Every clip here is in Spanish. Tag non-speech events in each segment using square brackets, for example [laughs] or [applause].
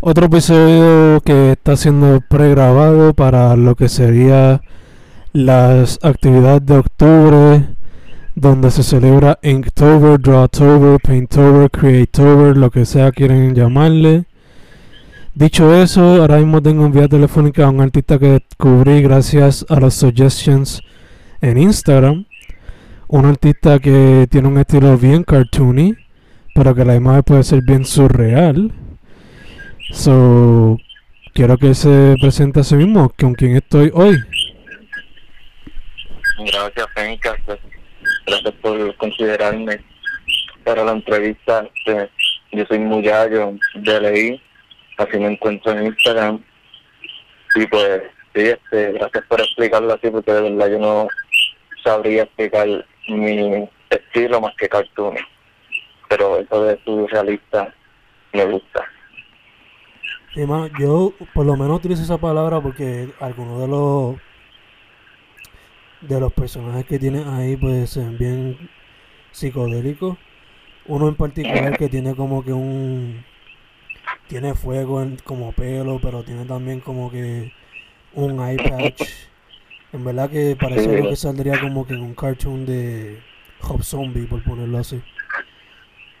otro episodio que está siendo pregrabado para lo que sería las actividades de octubre, donde se celebra Inktober, Drawtober, Painttober, Creatober, lo que sea quieren llamarle. Dicho eso, ahora mismo tengo en vía telefónica a un artista que descubrí gracias a las suggestions en Instagram. Un artista que tiene un estilo bien cartoony, pero que la imagen puede ser bien surreal. So, quiero que se presente a sí mismo, con quien estoy hoy. Gracias, Fenca. Gracias por considerarme para la entrevista. Este, yo soy Muyayo de Leí, así me encuentro en Instagram. Y pues, sí, este, gracias por explicarlo así, porque de verdad yo no sabría explicar mi estilo más que cartoon. Pero eso de su realista me gusta. Sí, mano, yo por lo menos utilizo esa palabra porque algunos de los de los personajes que tienen ahí pues se ven bien psicodélicos. Uno en particular que tiene como que un tiene fuego en, como pelo, pero tiene también como que un eye patch. En verdad que parece algo que saldría como que en un cartoon de Hop Zombie, por ponerlo así.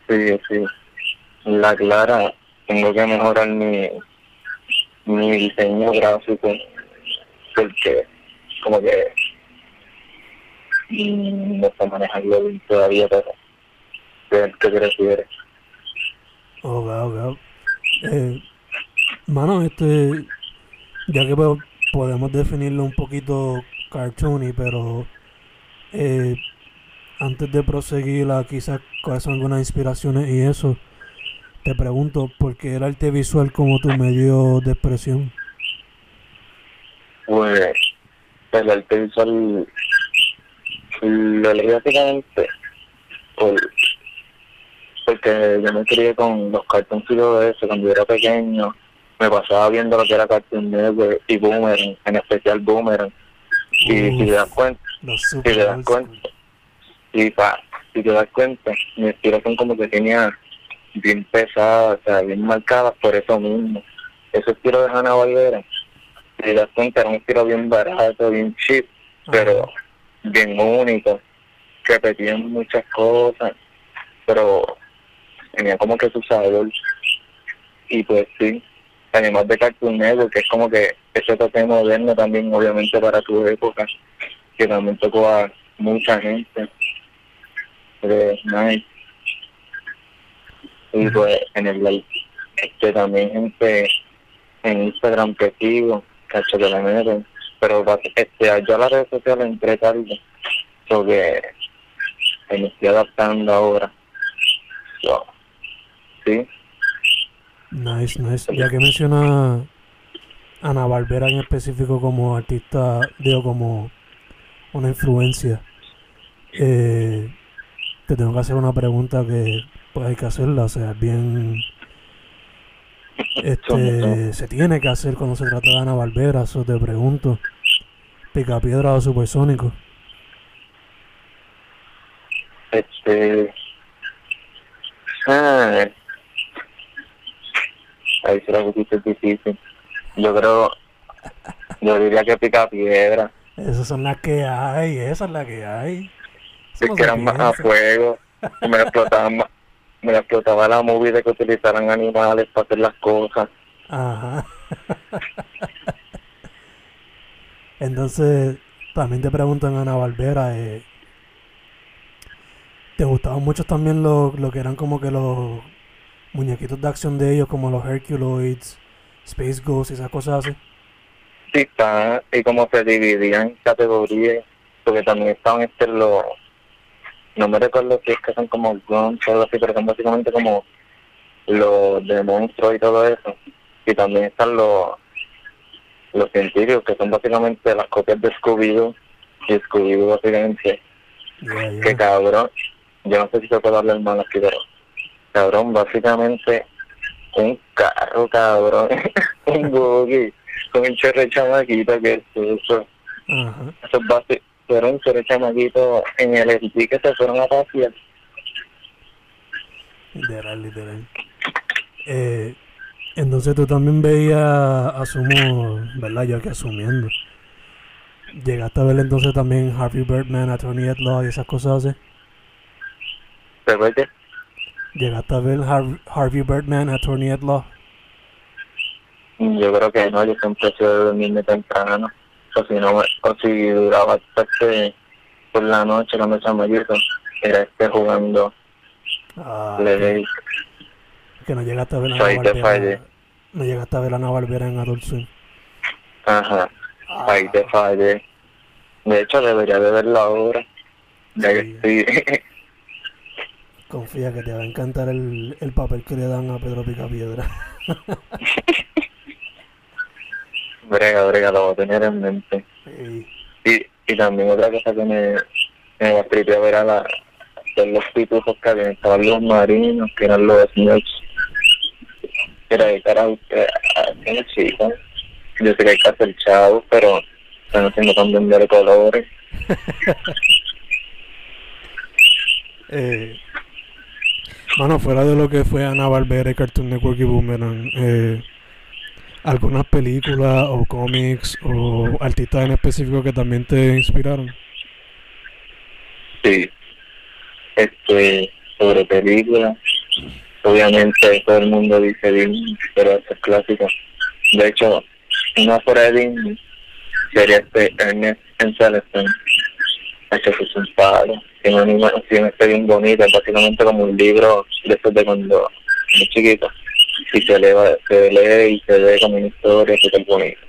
Sí, sí. La clara, tengo que mejorar mi, mi diseño gráfico porque como que no sé manejarlo todavía, pero ver qué te refieres. Ok, ok. Eh, mano, este, ya que po- podemos definirlo un poquito cartoony, pero eh, antes de proseguir a quizás cuáles son algunas inspiraciones y eso, te pregunto, ¿por qué el arte visual como tu medio de expresión? Pues el arte visual lo elegí básicamente por, porque yo me crié con los cartoncitos de eso cuando yo era pequeño me pasaba viendo lo que era Cartoon Network y Boomerang, en especial Boomerang y si te das cuenta si te das cuenta y pa, si te das cuenta mi inspiración como que tenía bien pesada, o sea, bien marcada por eso mismo ese estilo de Hanna Barbera si te das cuenta era un estilo bien barato, bien cheap pero bien único, repetían muchas cosas, pero tenía como que su sabor. Y pues sí, además de Cartoon Network, que es como que ese toque moderno también, obviamente para tu época, que también tocó a mucha gente. Pues, nice. Y pues en el live, este también gente en Instagram que sigo, cacho que la meten, pero este, yo a las redes sociales entré tarde, so que me estoy adaptando ahora. So, sí, Nice, nice. Ya que menciona Ana Barbera en específico como artista, digo, como una influencia, eh, te tengo que hacer una pregunta que pues hay que hacerla, o sea, bien este se tiene que hacer cuando se trata de Ana Barbera, eso te pregunto. Picapiedra o Supersónico. Este. Ah, ahí se la pusiste difícil. Yo creo. Yo diría que Picapiedra. Esas son las que hay, esa es la que hay. Es que eran más a fuego. Me la explotaba, ma- me explotaba la movie de que utilizaran animales para hacer las cosas. Ajá. Entonces, también te preguntan Ana Barbera, eh, ¿te gustaban mucho también lo, lo que eran como que los muñequitos de acción de ellos, como los Herculoids, Space Ghost y esas cosas así? Sí, está, y como se dividían en categorías, porque también estaban este los, no me recuerdo si es que son como guns o algo así, pero son básicamente como los de monstruos y todo eso. Y también están los, los científicos, que son básicamente las copias de Scooby-Doo, y Scooby-Doo básicamente, Yeah, yeah. que cabrón, yo no sé si se puede hablar mal aquí, pero cabrón, básicamente un carro, cabrón, [laughs] un buggy, con un chorro de chamaquita que es eso. Ajá. Esos base fueron de chamaquitos en el SG que se fueron a pasear. Literal, literal. Eh, entonces tú también veías, asumo, ¿verdad? Yo aquí asumiendo. Llegaste a ver entonces también Harvey Birdman, Attorney at Law y esas cosas así. Que Llegaste a ver Har- Harvey Birdman, Attorney at Law. yo creo que no, yo siempre de dormirme temprano. O si no, o si duraba hasta que por la noche cuando chamaquito, era este jugando Ah, Play. que no llegaste a ver a Barbera. No llegaste a ver a Barbera en Adult Swim. Ajá. Ah, Ahí te fallé. De hecho, debería de verlo ahora. Ya que Sí. estoy. [laughs] Confía que te va a encantar el, el papel que le dan a Pedro Picapiedra. [laughs] brega, brega, lo voy a tener en mente. Y, y también otra cosa que me, me a ver a la, los pitujos que habían, estaban los marinos, que eran los. Que era de cara a usted, a una chica. Yo sé que hay que hacer chavos, pero están haciendo también de colores. [laughs] Eh, bueno, fuera de lo que fue Ana Barbera, y Cartoon Network y Boomerang, eh, algunas películas o cómics o artistas en específico que también te inspiraron. Sí. Este, sobre películas. Obviamente todo el mundo dice Disney, pero eso es clásico. De hecho, una fuera de Disney sería este Ernest en Celestine. Eso es un palo. Tiene una animación este bien bonita, básicamente como un libro de estos de cuando muy chiquito. Y se lee, se lee y se ve como una historia súper bonita.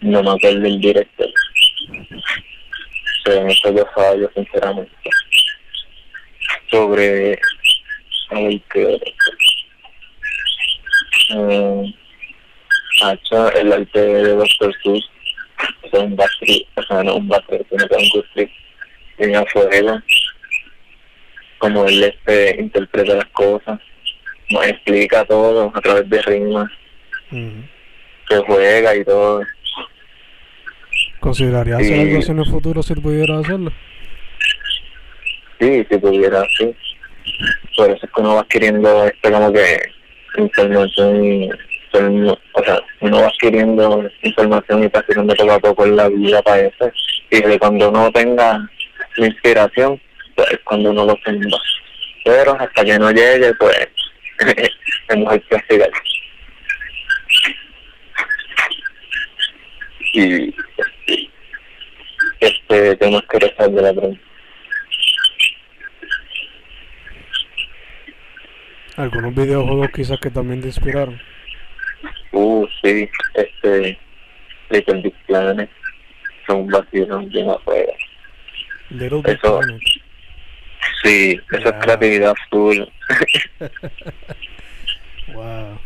No me acuerdo el director. Pero en esto yo fallo, sinceramente. Sobre... Ay, qué... Eh, Hacha, el arte de Dr. Seuss. Es un battery, o sea, no un battery, sino que un Guthrie. En afuera. Como él este, interpreta las cosas. Nos explica todo a través de rimas. Que juega y todo. ¿Considerarías hacer Sí. algo así en el futuro si pudiera hacerlo? Sí, si pudiera, sí. Por eso es que uno va adquiriendo este como que información y inform- o sea, uno va adquiriendo información y practicando poco a poco en la vida para eso. Y de cuando uno tenga la inspiración, pues es cuando uno lo tenga. Pero hasta que no llegue, pues es mejor practicar. Y este, tenemos que rezar de la pregunta. Algunos videojuegos quizás que también te inspiraron. Uh, sí, este, Little Big Planet, son un vacío bien afuera. Little Big Eso- Planet. Sí, eso Ya. es creatividad full. [laughs] Wow.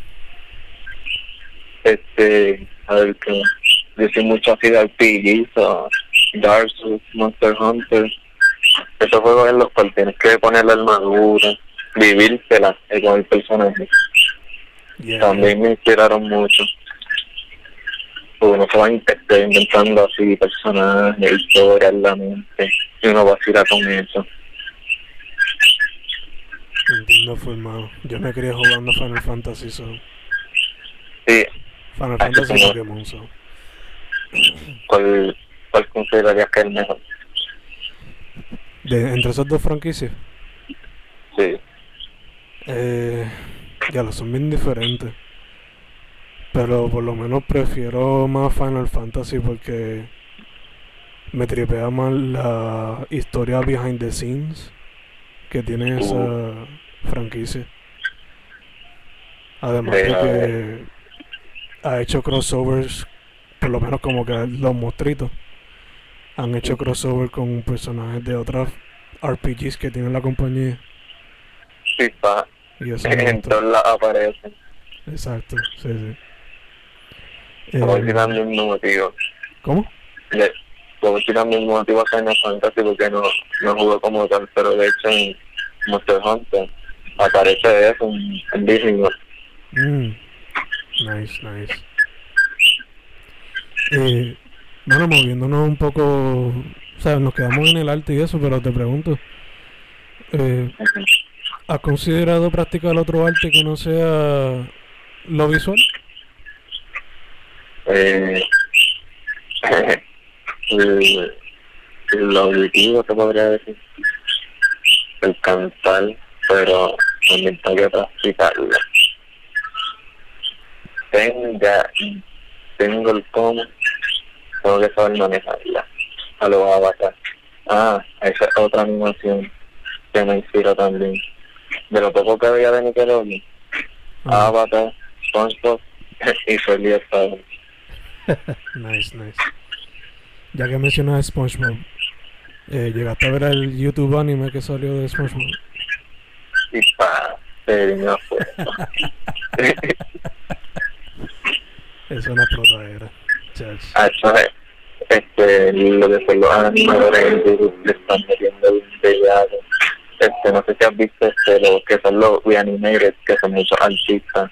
Este, a ver que yo soy mucho así de RPGs, o Dark Souls, Monster Hunter. Esos juegos en los cuales tienes que poner la armadura, vivírtela eh, con el personaje. Yeah. También me inspiraron mucho. uno se va inventando así personajes, historias la mente, y uno va a vacila con eso. Entiendo, formado. Yo me quería jugando Final Fantasy, so. Sí. Final Fantasy y Pokémon, so. ¿Cuál, ¿Cuál considerarías que es el mejor? De, entre esas dos franquicias. Sí. Eh, ya lo son bien diferentes. Pero por lo menos prefiero más Final Fantasy porque me tripea más la historia behind the scenes que tiene esa franquicia. Además de que ha hecho crossovers, por lo menos como que los mostritos han hecho crossover con personajes de otras RPGs que tiene la compañía. Sí, pa. Y eso en todas aparecen. Exacto, sí, sí. Como eh, el mismo motivo. ¿Cómo? Le, como el mismo motivo a Final Fantasy porque no, no jugó como tal, pero de hecho en Monster Hunter aparece eso en, en Disney. Mm. Nice, nice. Eh, bueno, moviéndonos un poco, o sea, nos quedamos en el arte y eso, pero te pregunto, eh, ¿has considerado practicar otro arte que no sea lo visual? Eh, [laughs] el, el auditivo, te podría decir, el cantar, pero también tengo que practicarlo. Tengo, tengo el cómo, tengo que saber manejarla a los avatar. Ah, esa es otra animación que me inspira también. De lo poco que había de Nickelodeon, ah. Avatar, SpongeBob [laughs] y Feliz [laughs] nice, nice. Ya que mencionas SpongeBob, eh, ¿llegaste a ver el YouTube anime que salió de SpongeBob? Y pa, no fue. [laughs] es una protadera. Ah, este, lo que son los animadores en YouTube le están metiendo un bellado. Este, no sé si has visto este, lo que son los reanimated, que son muchos artistas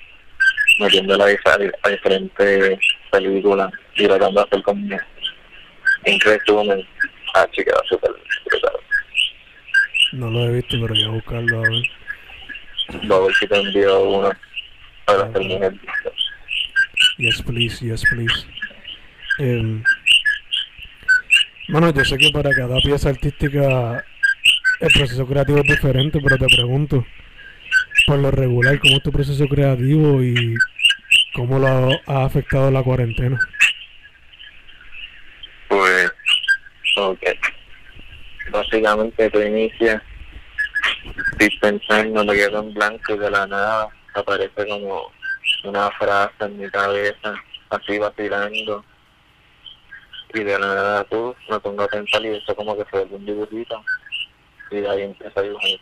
metiendo la a diferentes películas y tratando de hacer como un resumen. Ah, chica, súper brutal. No lo he visto, pero voy a buscarlo a ver. Ver si te envío uno para terminar. Yes, please, yes, please. Eh, bueno, yo sé que para cada pieza artística el proceso creativo es diferente, pero te pregunto, por lo regular, ¿cómo es tu proceso creativo y cómo lo ha afectado la cuarentena? Pues, ok. Básicamente tú inicias pensando, me quedo en blanco y de la nada aparece como una frase en mi cabeza, así va tirando. Y de la nada tú me pongo a pensar y eso como que fue un dibujito. Y ahí empieza a dibujar.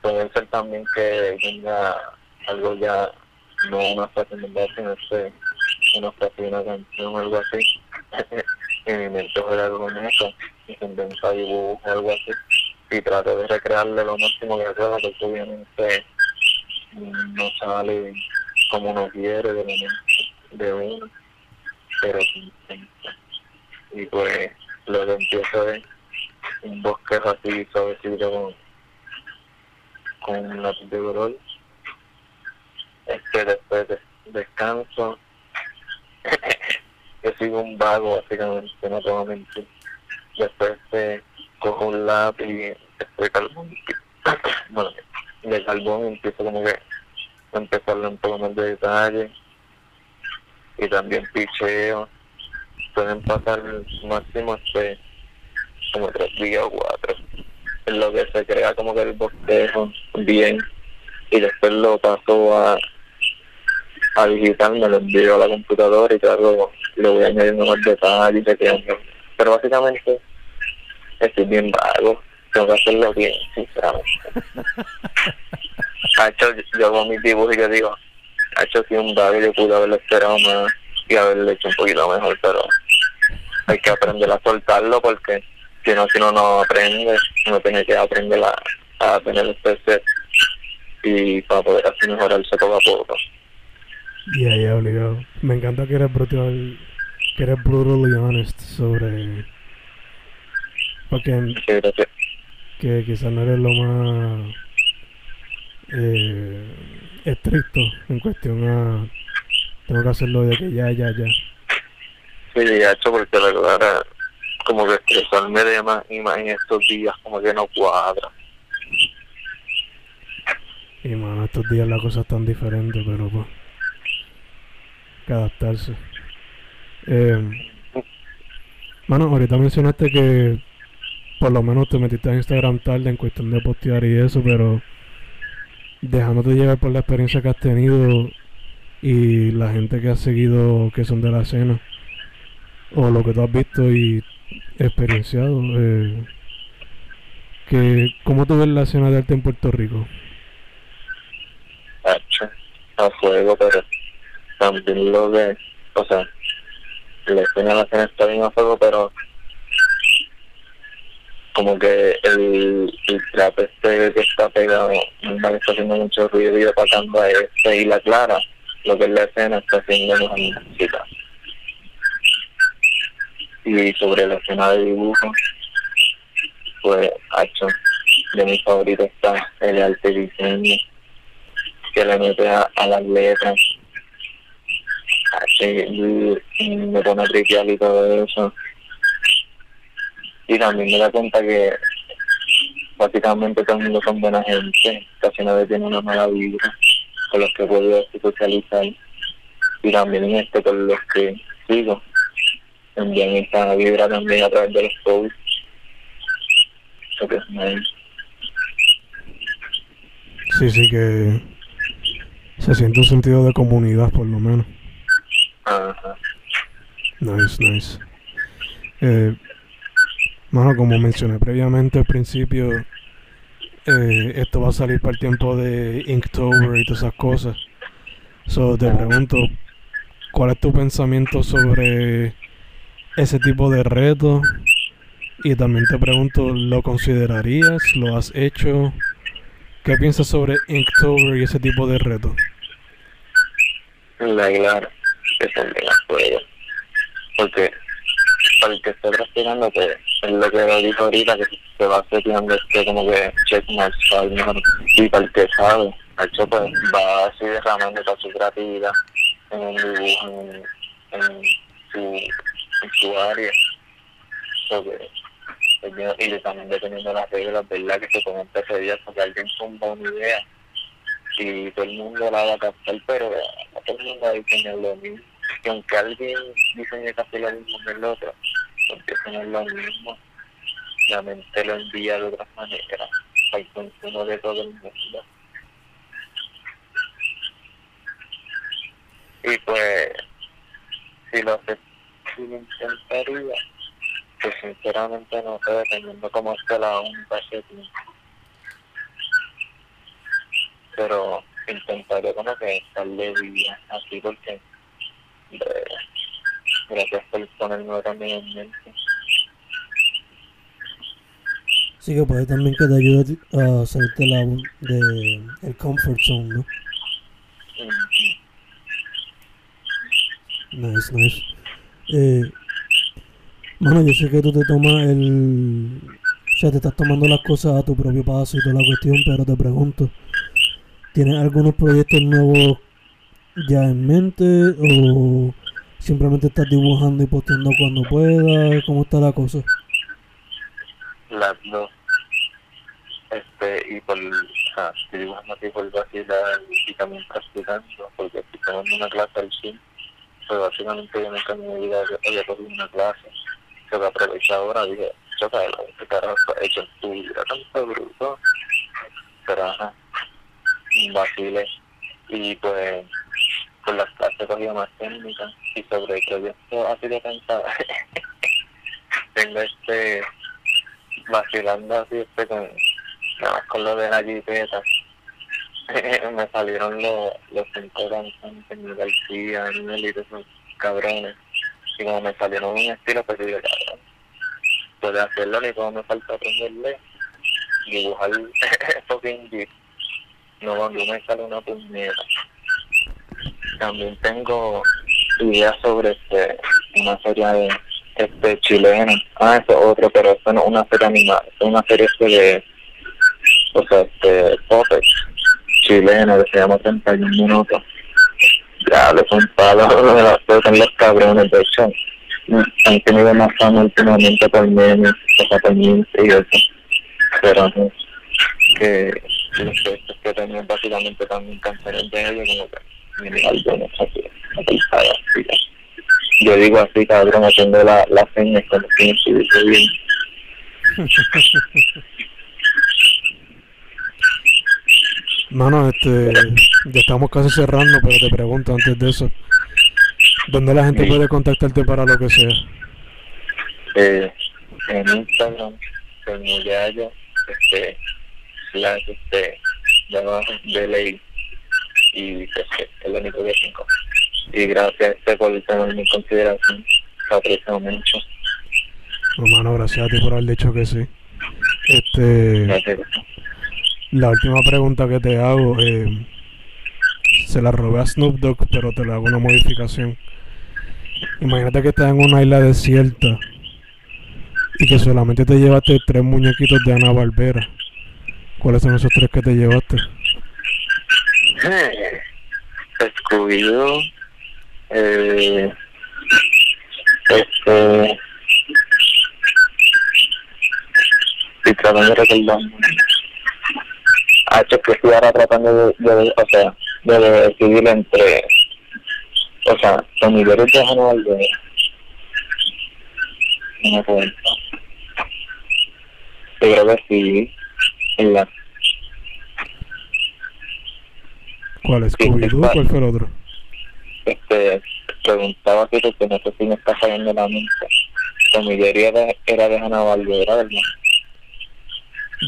Puede ser también que tenga algo ya, no una frase en verdad, sino que una frase una canción o algo así. [laughs] y mi mente juega con eso y se inventa dibujo algo así. Y trato de recrearle lo máximo que pueda, porque obviamente no sale como uno quiere de, de uno, pero y pues lo que empiezo es un bosque así suavecito con, con un lápiz de color este después de, descanso. [laughs] Yo sigo un vago básicamente no tengo mentir después de cojo un lápiz después carbón bueno de carbón empiezo como que empezarle un poco más de detalle y también picheo. Pueden pasar máximo este como tres días o cuatro en lo que se crea como que el bosquejo bien y después lo paso a a digital, me lo envío a la computadora y claro, le voy añadiendo más detalles, pero básicamente estoy bien vago, tengo que hacerlo bien, sinceramente. [laughs] ha hecho, yo con mis dibujos y yo digo, ha hecho así un vago, yo pude haberlo esperado más y haberlo hecho un poquito mejor, pero hay que aprender a soltarlo porque si no, si no, no aprende, uno tiene que aprender a, a tener el y para poder así mejorarse poco a poco. Ya, ya, obligado. Me encanta que eres brutal que eres brutally honest sobre... Porque gracias. que quizás no eres lo más eh, estricto en cuestión a... Tengo que hacerlo de que ya, ya, ya. Sí, de hecho, porque la verdad, como que estresarme de más y más en estos días, como que no cuadra. Y mano, estos días la cosa es tan diferente, pero pues... Que adaptarse. Eh, mano, ahorita mencionaste que por lo menos te metiste a Instagram tarde en cuestión de postear y eso, pero dejándote llevar por la experiencia que has tenido y la gente que has seguido que son de la escena, o lo que tú has visto y experienciado, eh, que, ¿cómo tú ves la escena de arte en Puerto Rico? a fuego, pero también lo de, o sea, la escena la escena está bien a fuego, pero como que el, el trap este que está pegado, está haciendo mucho ruido y opacando a este y la clara, lo que es la escena está haciendo mejor música. Y sobre la escena de dibujo, pues, hecho de mis favoritos está el arte diseño que le mete a, las letras. Me pone a tripear y todo eso. Y también me da cuenta que básicamente todo el mundo son buena gente, casi nadie tiene una mala vibra con los que puedo socializar. Y también en este con los que sigo. Envían esa vibra también a través de los posts. Eso que es nice. Sí, sí, que se siente un sentido de comunidad, por lo menos. Ajá. Nice, nice. Eh, mano, como mencioné previamente al principio, eh, esto va a salir para el tiempo de Inktober y todas esas cosas. So, te pregunto, ¿cuál es tu pensamiento sobre ese tipo de reto? Y también te pregunto, ¿lo considerarías? ¿Lo has hecho? ¿Qué piensas sobre Inktober y ese tipo de reto? La claro, que son de las. Porque para el que esté practicando, que es lo que lo dijo ahorita, que se va seteando como que para el mejor. Y para el que sabe, hecho pues va así derramando toda su creatividad en en, en, su, en su área. So que, pues, y también dependiendo de las reglas, ¿verdad? Que se comenta ese día, porque alguien tumba una idea y todo el mundo la va a captar, pero no todo el mundo va a diseñar lo mismo. Y aunque alguien diseñe casi lo mismo que el otro, porque eso no es lo mismo, la mente lo envía de otras maneras al consumo de todo el mundo. Y pues, si lo intentaría, pues sinceramente no sé, dependiendo cómo esté la onda tiempo pero intentaré como que darle vida así porque gracias por ponerme también en mente Sí que puede también que te ayude a salirte la, de el comfort zone, ¿no? Mm, Nice, nice. Eh, mano, yo sé que tú te tomas el... O sea, te estás tomando las cosas a tu propio paso y toda la cuestión, pero te pregunto, ¿tienes algunos proyectos nuevos ya en mente o simplemente estás dibujando y posteando cuando puedas? ¿Cómo está la cosa? las dos este y por sea, estoy dibujando así por vacilar y también practicando porque estoy tomando una clase al fin pues básicamente yo nunca en mi vida había cogido una clase yo que aproveché ahora dije choca este carajo hecho en tu vida tanto bruto pero ajá vacile y pues por las clases cogí más técnicas y sobre el proyecto así de cansado [laughs] tengo este vacilando así este con nada más con lo de la jipeta. [laughs] Me salieron los los cinco cantantes mi García y esos cabrones. Y como me salieron un estilo pues digo cabrón puede hacerlo ni como me falta aprenderle dibujar [laughs] fucking jeep no cuando me sale una puñeta también tengo ideas sobre este una serie de, este chilena. Ah, eso es otro, pero esto no una serie animada, una serie este de, o sea, este, Puppets chileno que se llama 31 minutos. Ya, le son palos, [laughs] son los cabrones, de hecho, han tenido más fama últimamente por memes, o sea, por y eso. Pero que los que tenían básicamente también canciones de ellos, como que Yo digo así, cabrón, haciendo la, la señas como que no estuviese bien. [laughs] Mano, este, ya estamos casi cerrando, pero te pregunto antes de eso, ¿dónde la gente Sí. puede contactarte para lo que sea? eh, en Instagram, con Muyayo, este, slash, este, de abajo, de ley, y pues, que es lo único que tengo. Y gracias este, por tenerme en consideración, lo aprecio mucho. No, mano, gracias a ti por haber dicho que sí. Este, Gracias. la última pregunta que te hago, eh, se la robé a Snoop Dogg, pero te le hago una modificación. Imagínate que estás en una isla desierta y que solamente te llevaste tres muñequitos de Ana Barbera. ¿Cuáles son esos tres que te llevaste? [laughs] Scooby-Doo, eh, este, estoy tratando de recordar. Ah, que estoy ahora tratando de, de- o sea, de decidir entre, o sea, Tommy Jerry de Hanna Barbera. No me acuerdo. Yo creo que sí, en la ¿Cuál es? Sí, ¿Scooby-Doo? ¿cuál? ¿Cuál fue el otro? este, preguntaba que porque no sé si me está fallando la mente. Tommy Jerry era, era de Hanna Barbera, ¿verdad?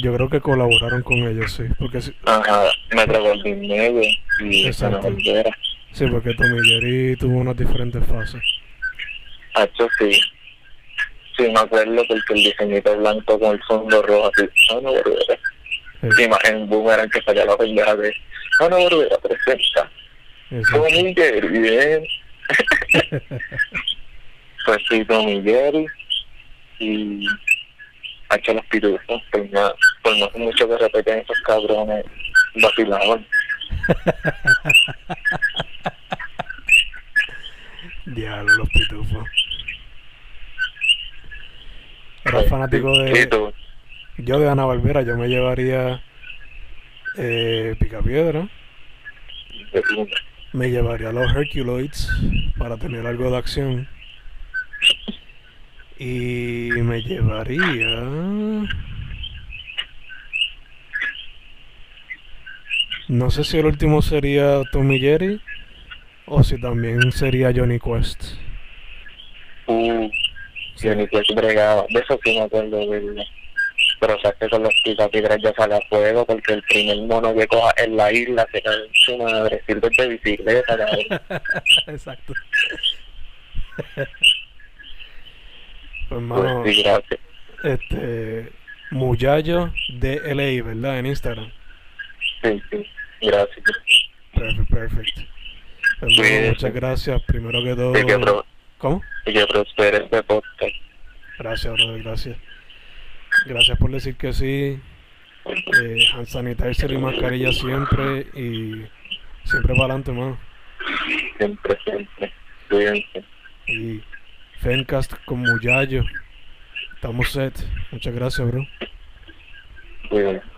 Yo creo que colaboraron con ellos, sí. Porque sí, Ajá, Goldwyn Mayer y. Hanna Barbera. sí, porque Tommy Jerry tuvo unas diferentes fases. Hacho, sí. Sí, me acuerdo porque el diseñito blanco con el fondo rojo, así, Hanna Barbera. Sí, Y más en Boomerang que salía la pendeja de Hanna Barbera presenta. Jerry, bien. Pues sí, Tommy [laughs] Jerry y Hacho los pitufos, por más, por más mucho que repeten esos cabrones, vacilaban. [laughs] Diablo, los pitufos. Era fanático de... Yo de Ana Barbera, yo me llevaría eh, Picapiedra, de me llevaría los Herculoids para tener algo de acción. Y me llevaría... No sé si el último sería Tommy Jerry o si también sería Johnny Quest. Uh, Sí. yo ni que bregaba. De eso sí me acuerdo, ¿verdad? Pero o sea que con los picapiedras ya sale a fuego porque el primer mono que coja en la isla se cae en su madre, sirve de bicicleta. [laughs] Exacto. [laughs] pues hermano, Pues sí, gracias. este Muyayo de LA, ¿verdad? En Instagram. Sí, sí, gracias. Perfect, perfect. Hermano, Cuídese. muchas gracias. Primero que todo. Y que, ¿Cómo? y que prospere este podcast. Gracias, brother, gracias. Gracias por decir que sí. Eh, hand sanitizer y mascarilla siempre. Y siempre para adelante, hermano. Siempre, siempre. Cuídense. Y Fencast con Muyayo. Estamos set. Muchas gracias, bro. Cuídense.